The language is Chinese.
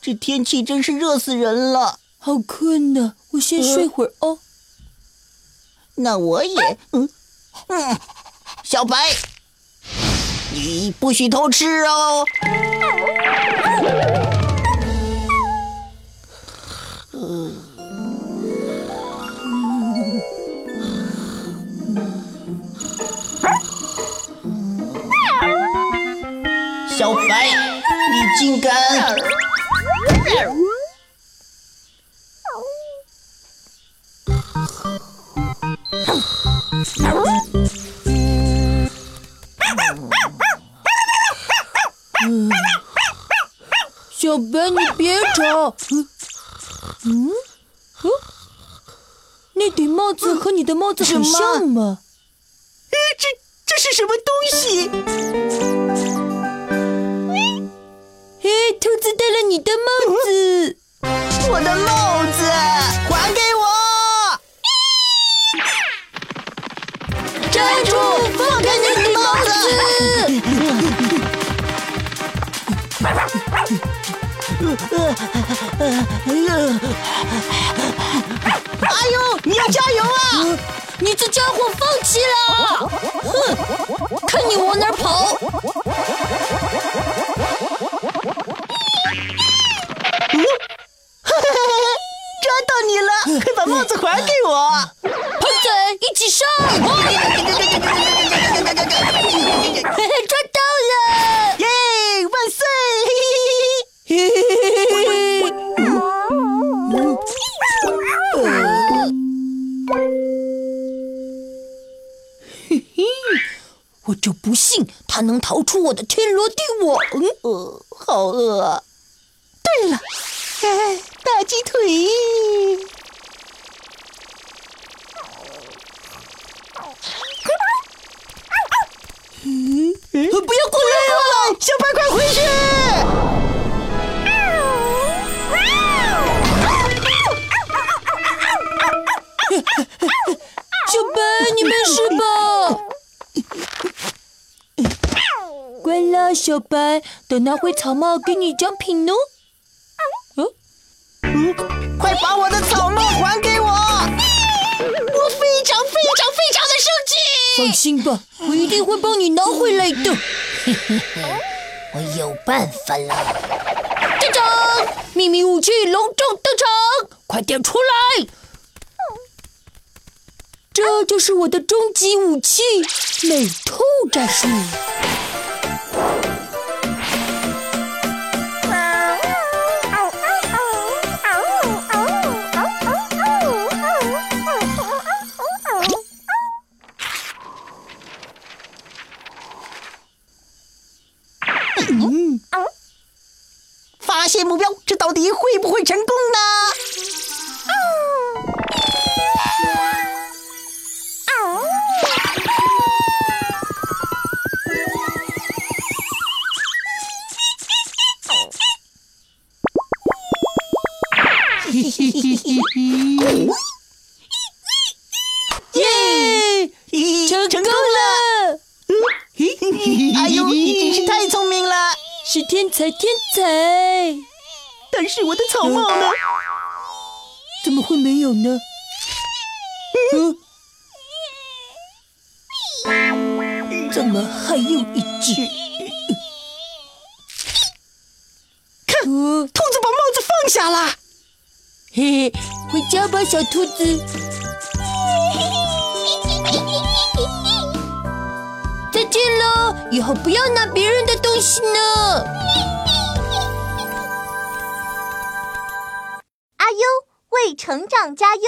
这天气真是热死人了。好困呐，我先睡会儿哦。那我也，嗯嗯，小白，你不许偷吃哦。小白，你竟敢！小白，你别吵。嗯，嗯，那顶帽子和你的帽子很像吗？这这是什么东西？子！哎呦，你要加油啊！你这家伙放弃了！哼，看你往哪跑！抓到你了！快把帽子还给我！胖仔，一起上！我就不信他能逃出我的天罗地网！呃，好饿。啊对了，哎，大鸡腿！嗯，不要过来啊！小白，快回去！小白，你没事吧？啦，小白，等拿回草帽给你奖品哦。嗯，快把我的草帽还给我！我非常非常非常的生气。放心吧，我一定会帮你拿回来的。嘿嘿嘿，我有办法了！队长，秘密武器隆重登场，快点出来！这就是我的终极武器——美兔战术。嗯，发现目标，这到底会不会成功呢？嘿嘿嘿嘿嘿！耶，成成功了！哎呦，你真是太聪明了，是天才天才！但是我的草帽呢？怎么会没有呢？嗯，怎么还有一只？看，兔子把帽子放下了。嘿嘿，回家吧，小兔子。以后不要拿别人的东西呢。阿优为成长加油。